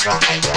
drive.